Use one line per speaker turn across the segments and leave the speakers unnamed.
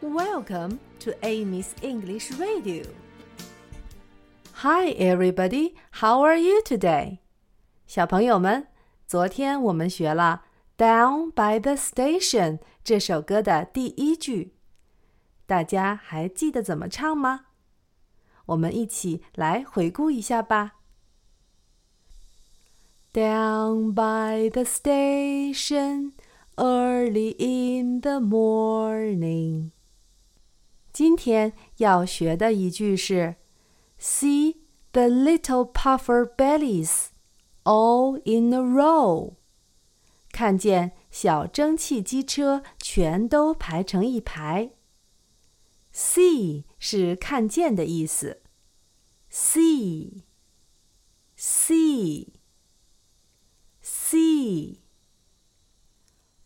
Welcome to Amy's English Radio. Hi, everybody. How are you today? 小朋友们，昨天我们学了《Down by the Station》这首歌的第一句，大家还记得怎么唱吗？我们一起来回顾一下吧。Down by the station early in the morning. 今天要学的一句是：See the little puffer bellies all in a row。看见小蒸汽机车全都排成一排。See 是看见的意思。See, see, see.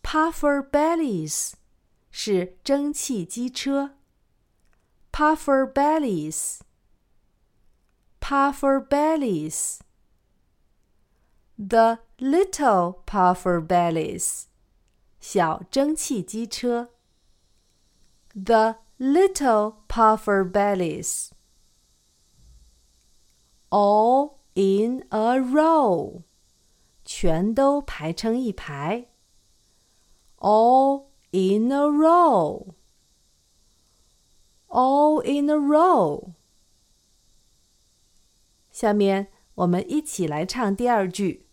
Puffer bellies 是蒸汽机车。 puffer bellies, puffer bellies. The little puffer bellies, 小蒸汽机车。The little puffer bellies. All in a row, 全都排成一排。All in a row all in a row。下面我们一起来唱第二句。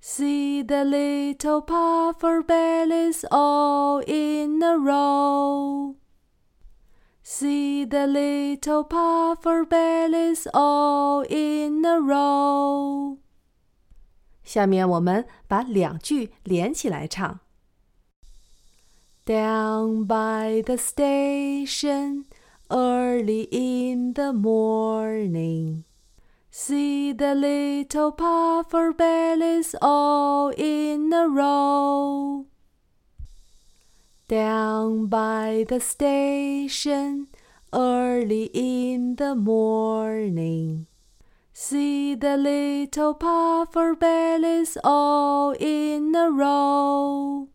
See the little puffer bellies all in a row. See the little puffer bellies all in a row. 下面我们把两句连起来唱。 Down by the station early in the morning. See the little puffer bellies all in a row. Down by the station early in the morning. See the little puffer bellies all in a row.